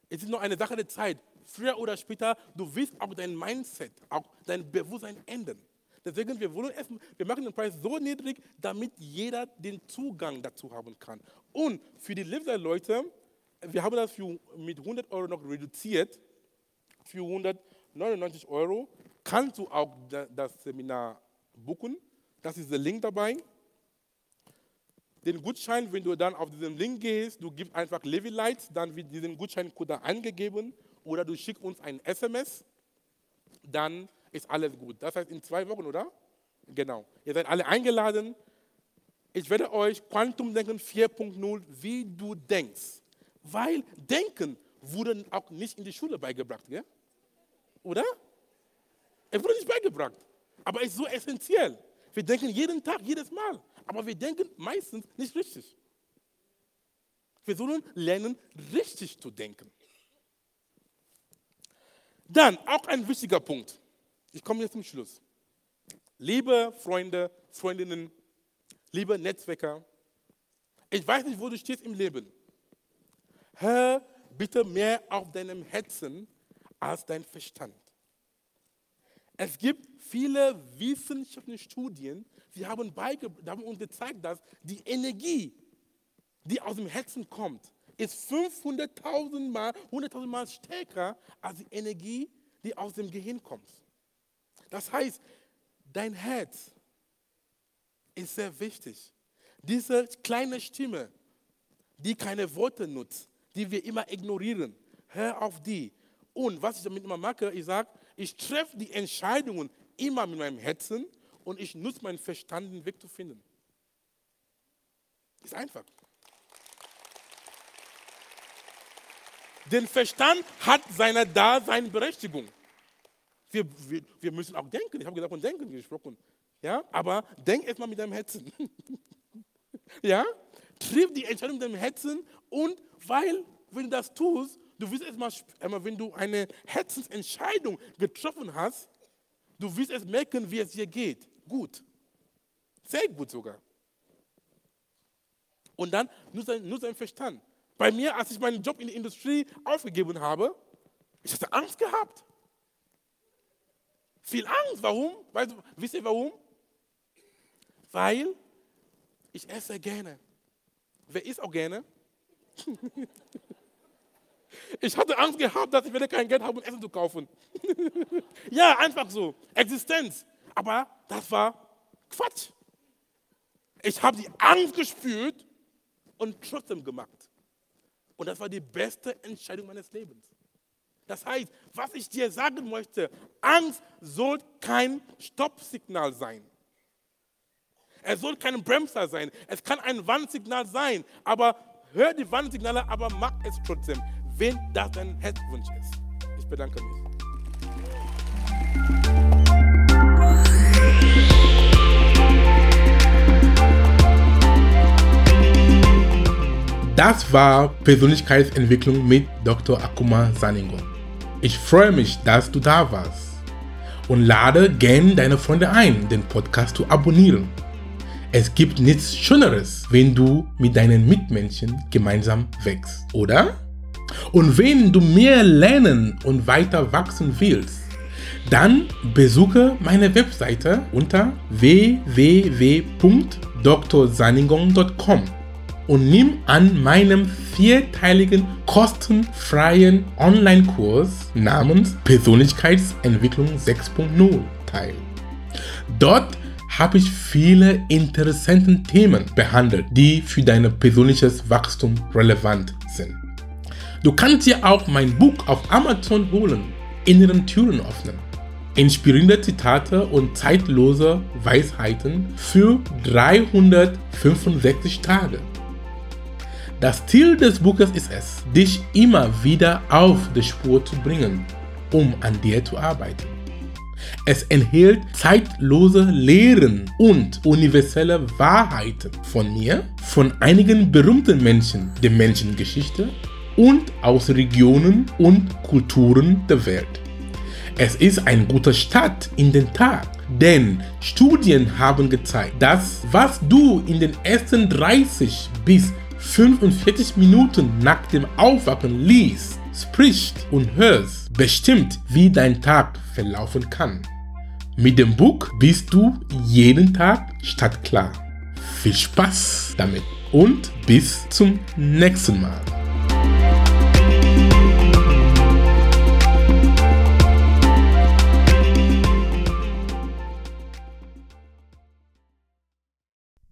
Es ist nur eine Sache der Zeit früher oder später, du wirst auch dein Mindset, auch dein Bewusstsein ändern. Deswegen, wir wollen erst, wir machen den Preis so niedrig, damit jeder den Zugang dazu haben kann. Und für die Leute, wir haben das für, mit 100 Euro noch reduziert. Für 199 Euro kannst du auch das Seminar buchen. Das ist der Link dabei. Den Gutschein, wenn du dann auf diesen Link gehst, du gibst einfach Levi Lights, dann wird diesen Gutscheincode angegeben oder du schickst uns ein SMS, dann ist alles gut. Das heißt in zwei Wochen, oder? Genau. Ihr seid alle eingeladen. Ich werde euch Quantum Denken 4.0, wie du denkst. Weil Denken wurde auch nicht in die Schule beigebracht, gell? Oder? Es wurde nicht beigebracht. Aber es ist so essentiell. Wir denken jeden Tag, jedes Mal. Aber wir denken meistens nicht richtig. Wir sollen lernen, richtig zu denken. Dann auch ein wichtiger Punkt. Ich komme jetzt zum Schluss. Liebe Freunde, Freundinnen, liebe Netzwerker, ich weiß nicht, wo du stehst im Leben. Hör bitte mehr auf deinem Herzen als dein Verstand. Es gibt viele wissenschaftliche Studien, die haben, die haben uns gezeigt, dass die Energie, die aus dem Herzen kommt, ist 500.000 Mal, 100.000 Mal stärker als die Energie, die aus dem Gehirn kommt. Das heißt, dein Herz ist sehr wichtig. Diese kleine Stimme, die keine Worte nutzt, die wir immer ignorieren, hör auf die. Und was ich damit immer mache, ich sage, ich treffe die Entscheidungen immer mit meinem Herzen und ich nutze meinen Verstand, den Weg zu finden. Ist einfach. Der Verstand hat seine Daseinberechtigung. Wir, wir, wir müssen auch denken. Ich habe gesagt von Denken gesprochen. Ja? Aber denk erstmal mit deinem Herzen. ja? Triff die Entscheidung mit deinem Herzen und weil, wenn du das tust, du wirst erstmal, wenn du eine Herzensentscheidung getroffen hast, du wirst es merken, wie es dir geht. Gut. Sehr gut sogar. Und dann nur sein, nur sein Verstand. Bei mir, als ich meinen Job in der Industrie aufgegeben habe, ich hatte Angst gehabt. Viel Angst. Warum? Weißt wisst ihr warum? Weil ich esse gerne. Wer isst auch gerne? ich hatte Angst gehabt, dass ich werde kein Geld habe, um Essen zu kaufen. ja, einfach so. Existenz. Aber das war Quatsch. Ich habe die Angst gespürt und trotzdem gemacht. Und das war die beste Entscheidung meines Lebens. Das heißt, was ich dir sagen möchte, Angst soll kein Stoppsignal sein. Es soll kein Bremser sein. Es kann ein Warnsignal sein. Aber hör die Warnsignale, aber mach es trotzdem, wenn das dein Herzwunsch ist. Ich bedanke mich. Das war Persönlichkeitsentwicklung mit Dr. Akuma Saningon. Ich freue mich, dass du da warst. Und lade gerne deine Freunde ein, den Podcast zu abonnieren. Es gibt nichts Schöneres, wenn du mit deinen Mitmenschen gemeinsam wächst, oder? Und wenn du mehr lernen und weiter wachsen willst, dann besuche meine Webseite unter www.drsaningong.com und nimm an meinem vierteiligen kostenfreien Online-Kurs namens Persönlichkeitsentwicklung 6.0 teil. Dort habe ich viele interessante Themen behandelt, die für dein persönliches Wachstum relevant. Du kannst dir auch mein Buch auf Amazon holen, Inneren Türen öffnen. Inspirierende Zitate und zeitlose Weisheiten für 365 Tage. Das Ziel des Buches ist es, dich immer wieder auf die Spur zu bringen, um an dir zu arbeiten. Es enthält zeitlose Lehren und universelle Wahrheiten von mir, von einigen berühmten Menschen der Menschengeschichte und aus Regionen und Kulturen der Welt. Es ist ein guter Start in den Tag, denn Studien haben gezeigt, dass was du in den ersten 30 bis 45 Minuten nach dem Aufwachen liest, sprichst und hörst, bestimmt, wie dein Tag verlaufen kann. Mit dem Buch bist du jeden Tag stadtklar. Viel Spaß damit und bis zum nächsten Mal.